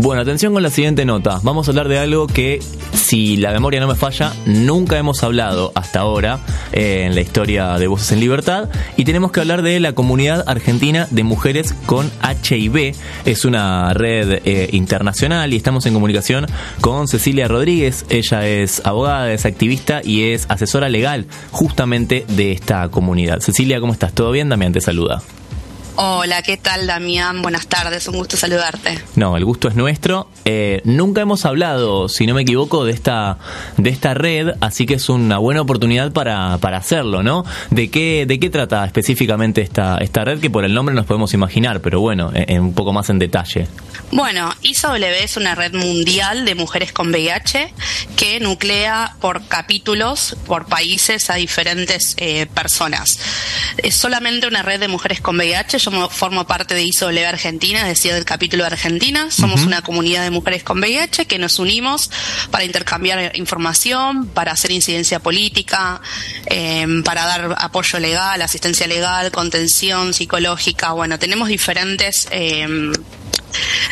Bueno, atención con la siguiente nota. Vamos a hablar de algo que, si la memoria no me falla, nunca hemos hablado hasta ahora eh, en la historia de Voces en Libertad. Y tenemos que hablar de la comunidad argentina de mujeres con HIV. Es una red eh, internacional y estamos en comunicación con Cecilia Rodríguez. Ella es abogada, es activista y es asesora legal justamente de esta comunidad. Cecilia, ¿cómo estás? ¿Todo bien? Damián te saluda. Hola, ¿qué tal Damián? Buenas tardes, un gusto saludarte. No, el gusto es nuestro. Eh, nunca hemos hablado, si no me equivoco, de esta, de esta red, así que es una buena oportunidad para, para hacerlo, ¿no? ¿De qué, ¿De qué trata específicamente esta, esta red? Que por el nombre nos podemos imaginar, pero bueno, en, un poco más en detalle. Bueno, ISOW es una red mundial de mujeres con VIH que nuclea por capítulos, por países a diferentes eh, personas. Es solamente una red de mujeres con VIH yo formo parte de ISOLE Argentina, es decir, del capítulo de Argentina. Somos una comunidad de mujeres con VIH que nos unimos para intercambiar información, para hacer incidencia política, em, para dar apoyo legal, asistencia legal, contención psicológica. Bueno, tenemos diferentes eh,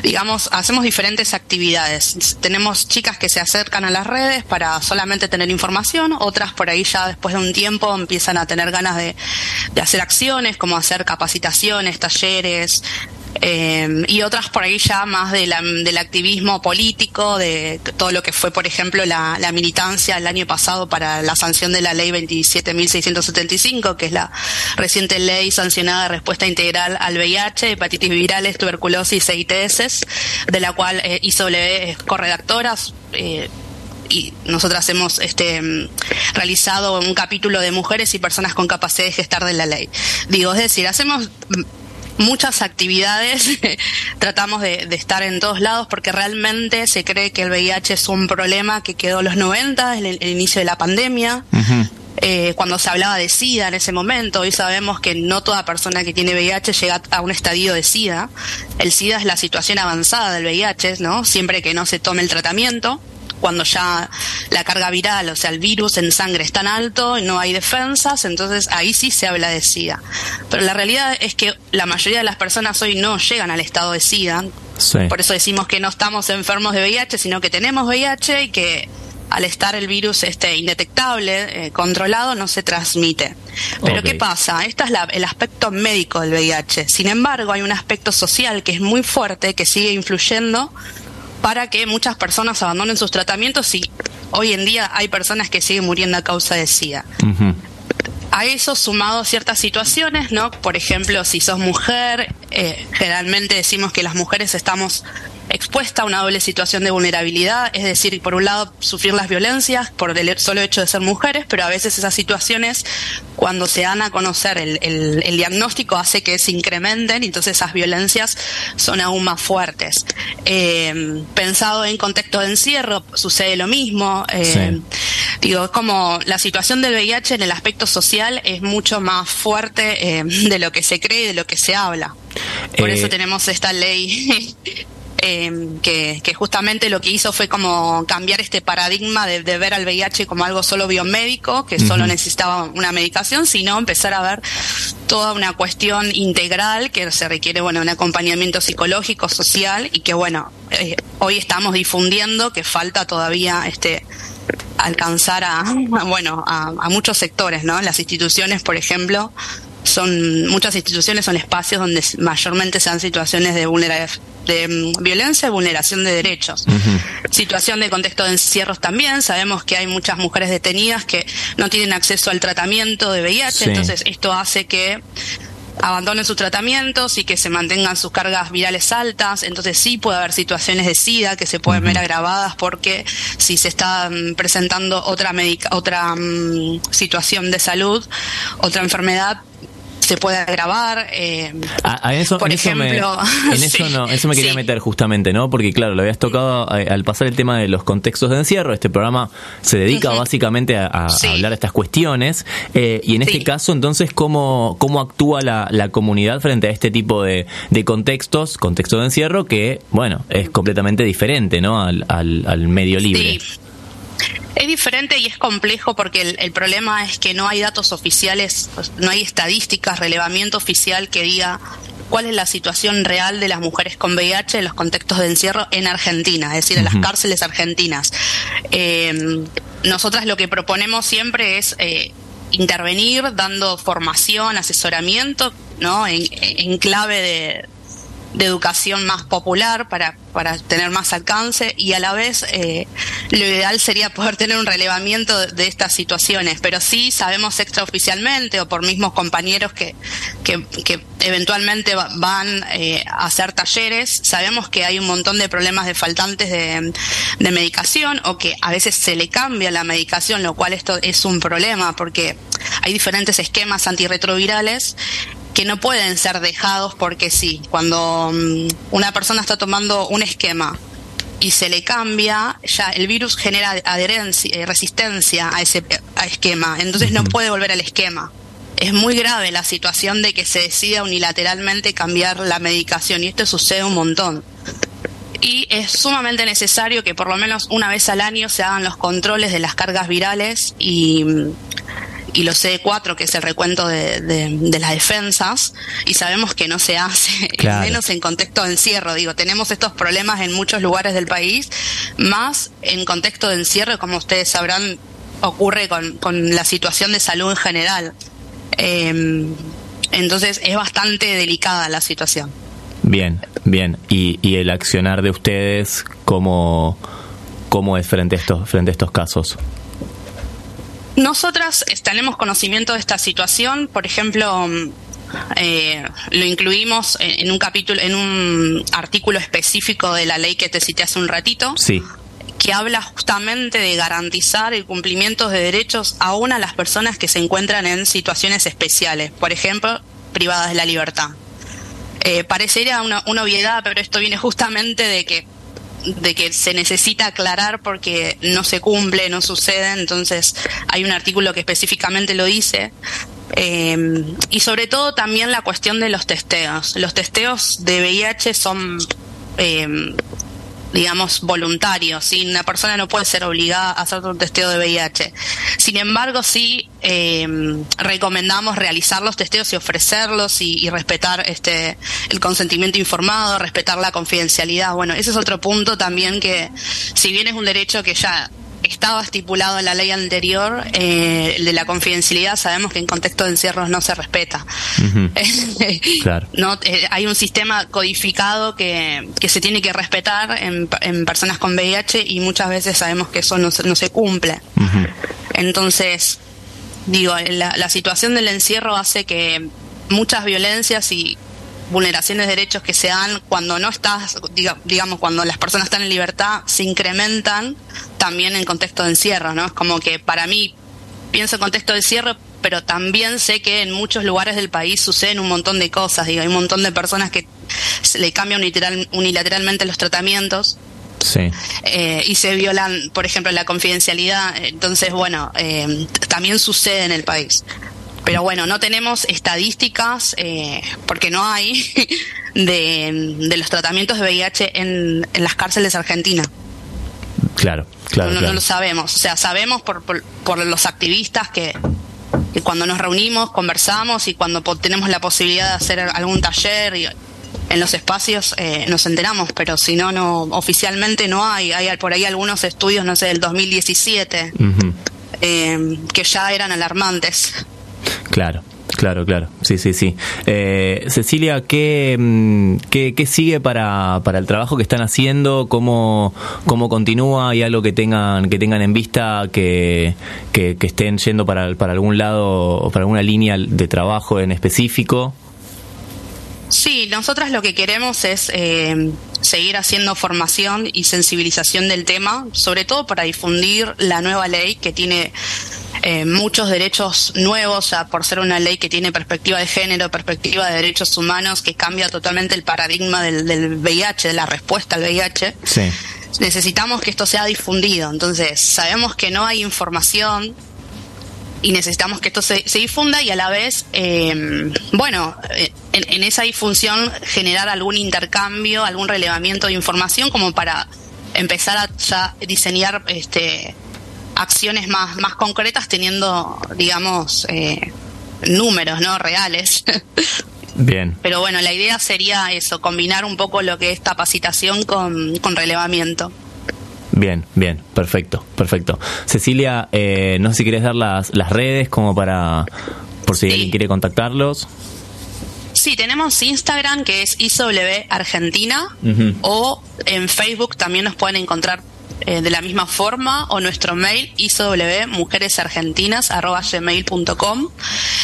digamos, hacemos diferentes actividades. Tenemos chicas que se acercan a las redes para solamente tener información, otras por ahí ya después de un tiempo empiezan a tener ganas de, de hacer acciones, como hacer capacitaciones, talleres, eh, y otras por ahí ya más de del activismo político, de todo lo que fue, por ejemplo, la, militancia el año pasado para la sanción de la ley 27.675, que es la reciente ley sancionada de respuesta integral al VIH, hepatitis virales, tuberculosis e ITS, de la cual eh, ISOW es corredactora. Eh, y nosotras hemos este, realizado un capítulo de mujeres y personas con capacidad de gestar de la ley. Digo, es decir, hacemos muchas actividades, tratamos de, estar en todos lados porque realmente se cree que el VIH es un problema que quedó en los 90, el, el inicio de la pandemia. Eh, cuando se hablaba de SIDA en ese momento, hoy sabemos que no toda persona que tiene VIH llega a un estadio de SIDA. El SIDA es la situación avanzada del VIH, ¿no? Siempre que no se tome el tratamiento cuando ya la carga viral, o sea, el virus en sangre es tan alto y no hay defensas, entonces ahí sí se habla de SIDA. Pero la realidad es que la mayoría de las personas hoy no llegan al estado de SIDA. Por eso decimos que no estamos enfermos de VIH, sino que tenemos VIH y que al estar el virus este indetectable, eh, controlado, no se transmite. Pero ¿qué pasa? Este es el aspecto médico del VIH. Sin embargo, hay un aspecto social que es muy fuerte, que sigue influyendo para que muchas personas abandonen sus tratamientos y hoy en día hay personas que siguen muriendo a causa de SIDA. A eso sumado ciertas situaciones, ¿no? Por ejemplo, si sos mujer, eh, generalmente decimos que las mujeres estamos expuesta a una doble situación de vulnerabilidad, es decir, por un lado sufrir las violencias por el solo hecho de ser mujeres, pero a veces esas situaciones, cuando se dan a conocer el, el, diagnóstico, hace que se incrementen y entonces esas violencias son aún más fuertes. Eh, pensado en contexto de encierro, sucede lo mismo. Eh, digo, es como la situación del VIH en el aspecto social es mucho más fuerte eh, de lo que se cree y de lo que se habla. Por eso tenemos esta ley Em, que, justamente lo que hizo fue como cambiar este paradigma de, ver al VIH como algo solo biomédico, que solo necesitaba una medicación, sino empezar a ver toda una cuestión integral que se requiere, bueno, un acompañamiento psicológico, social y que, bueno, eh, hoy estamos difundiendo que falta todavía este alcanzar a, bueno, a, a muchos sectores, ¿no? Las instituciones, por ejemplo, son muchas instituciones son espacios donde mayormente se dan situaciones de de mm, violencia y vulneración de derechos. Situación de contexto de encierros también. Sabemos que hay muchas mujeres detenidas que no tienen acceso al tratamiento de VIH, entonces esto hace que abandonen sus tratamientos y que se mantengan sus cargas virales altas. Entonces sí puede haber situaciones de SIDA que se pueden ver agravadas porque si se está mm, presentando otra, otra mm, situación de salud, otra enfermedad, se puede grabar. Eh, a, eso, por ejemplo, me, en eso, no, eso me quería meter justamente, ¿no? Porque claro, lo habías tocado eh, al pasar el tema de los contextos de encierro. Este programa se dedica básicamente a, hablar de estas cuestiones. Eh, y en este caso, entonces, ¿cómo, cómo actúa la, la comunidad frente a este tipo de, de contextos, contexto de encierro, que, bueno, es completamente diferente, ¿no? Al, al, al medio libre. Es diferente y es complejo porque el, problema es que no hay datos oficiales, no hay estadísticas, relevamiento oficial que diga cuál es la situación real de las mujeres con VIH en los contextos de encierro en Argentina, es decir, en las cárceles argentinas. Eh, nosotras lo que proponemos siempre es eh, intervenir dando formación, asesoramiento, ¿no? en clave de, de educación más popular para, para tener más alcance y a la vez eh, lo ideal sería poder tener un relevamiento de, estas situaciones, pero sí sabemos extraoficialmente o por mismos compañeros que, que, eventualmente van eh, a hacer talleres, sabemos que hay un montón de problemas de faltantes de, de medicación o que a veces se le cambia la medicación, lo cual esto es un problema porque hay diferentes esquemas antirretrovirales que no pueden ser dejados porque sí. Cuando mm, una persona está tomando un esquema y se le cambia, ya el virus genera adherencia, eh, resistencia a ese esquema, entonces no puede volver al esquema. Es muy grave la situación de que se decida unilateralmente cambiar la medicación y esto sucede un montón. Y es sumamente necesario que por lo menos una vez al año se hagan los controles de las cargas virales y mm, y los CD4, que es el recuento de, de, las defensas, y sabemos que no se hace, menos en contexto de encierro. Digo, tenemos estos problemas en muchos lugares del país, más en contexto de encierro, como ustedes sabrán, ocurre con, con la situación de salud en general. Em, entonces es bastante delicada la situación. Bien, bien. ¿Y, y el accionar de ustedes cómo, cómo es frente a estos, frente a estos casos? Nosotras tenemos conocimiento de esta situación, por ejemplo, mm, eh, lo incluimos en, un capítulo, en un artículo específico de la ley que te cité hace un ratito. Sí. que habla justamente de garantizar el cumplimiento de derechos aún a las personas que se encuentran en situaciones especiales, por ejemplo, privadas de la libertad. Eh, parecería una, una obviedad, pero esto viene justamente de que de que se necesita aclarar porque no se cumple, no sucede, entonces hay un artículo que específicamente lo dice. Eh, y sobre todo también la cuestión de los testeos. Los testeos de VIH son eh, digamos, voluntario, ¿sí? Una persona no puede ser obligada a hacer un testeo de VIH. Sin embargo, sí eh, recomendamos realizar los testeos y ofrecerlos y, respetar este el consentimiento informado, respetar la confidencialidad. Bueno, ese es otro punto también que, si bien es un derecho que ya estaba estipulado en la ley anterior, eh, el de la confidencialidad, sabemos que en contexto de encierros no se respeta. claro. no, eh, hay un sistema codificado que, que se tiene que respetar en, en, personas con VIH y muchas veces sabemos que eso no, no se cumple. Entonces, digo, la, la situación del encierro hace que muchas violencias y vulneraciones de derechos que se dan cuando no estás, digamos, cuando las personas están en libertad, se incrementan también en contexto de encierro, ¿no? Es como que para mí pienso en contexto de encierro, pero también sé que en muchos lugares del país suceden un montón de cosas, digo, hay un montón de personas que se le cambian unilateralmente los tratamientos. Sí. Eh, y se violan, por ejemplo, la confidencialidad. Entonces, bueno, eh, también sucede en el país. Pero bueno, no tenemos estadísticas, eh, porque no hay, de, los tratamientos de VIH en, las cárceles argentinas. Claro, claro. No, lo sabemos. O sea, sabemos por, por, los activistas que, cuando nos reunimos, conversamos y cuando tenemos la posibilidad de hacer algún taller y, en los espacios eh, nos enteramos, pero si no, no oficialmente no hay. Hay por ahí algunos estudios, no sé, del 2017, eh, que ya eran alarmantes. Claro. Claro, claro, sí, sí, sí. Eh, Cecilia, ¿qué, mm, ¿qué, qué, sigue para, para el trabajo que están haciendo? ¿Cómo, cómo continúa? ¿Hay algo que tengan, que tengan en vista que, que, estén yendo para, para algún lado o para alguna línea de trabajo en específico? Sí, nosotras lo que queremos es eh, seguir haciendo formación y sensibilización del tema, sobre todo para difundir la nueva ley que tiene eh, muchos derechos nuevos, por ser una ley que tiene perspectiva de género, perspectiva de derechos humanos, que cambia totalmente el paradigma del, VIH, de la respuesta al VIH. Necesitamos que esto sea difundido. Entonces, sabemos que no hay información y necesitamos que esto se, difunda y a la vez, em, bueno, eh, en, esa difusión generar algún intercambio, algún relevamiento de información como para empezar a ya diseñar este acciones más, más concretas teniendo, digamos, eh, números, ¿no? Reales. Bien. Pero bueno, la idea sería eso, combinar un poco lo que es capacitación con, con relevamiento. Bien, bien, perfecto, perfecto. Cecilia, eh, no sé si quieres dar las, las redes como para, por si alguien quiere contactarlos. Sí, tenemos Instagram que es ISW Argentina o en Facebook también nos pueden encontrar eh, de la misma forma o nuestro mail iswmujeresargentinas.com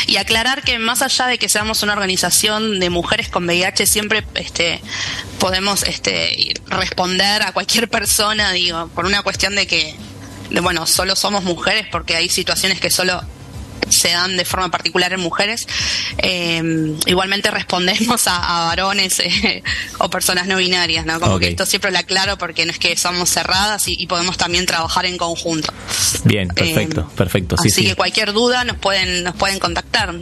y aclarar que más allá de que seamos una organización de mujeres con VIH siempre este podemos este responder a cualquier persona digo por una cuestión de que bueno solo somos mujeres porque hay situaciones que solo se dan de forma particular en mujeres. Eh, igualmente respondemos a, varones eh, o personas no binarias, ¿no? Como que esto siempre lo aclaro porque no es que somos cerradas y, podemos también trabajar en conjunto. Bien, perfecto, eh, perfecto. Sí, así que cualquier duda nos pueden, nos pueden contactar.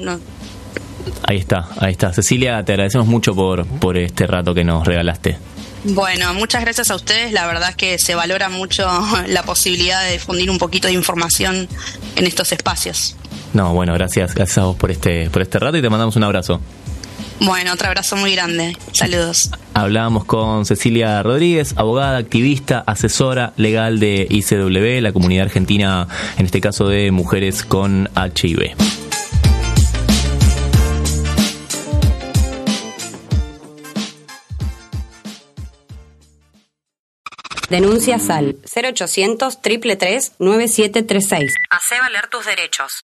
Ahí está, ahí está. Cecilia, te agradecemos mucho por, por este rato que nos regalaste. Bueno, muchas gracias a ustedes. La verdad es que se valora mucho la posibilidad de difundir un poquito de información en estos espacios. No, bueno, gracias, gracias a vos por este, por este rato y te mandamos un abrazo. Bueno, otro abrazo muy grande. Saludos. Hablábamos con Cecilia Rodríguez, abogada, activista, asesora legal de ICW, la comunidad argentina, en este caso de mujeres con HIV. Denuncia SAL 0800 333 9736. Hace valer tus derechos.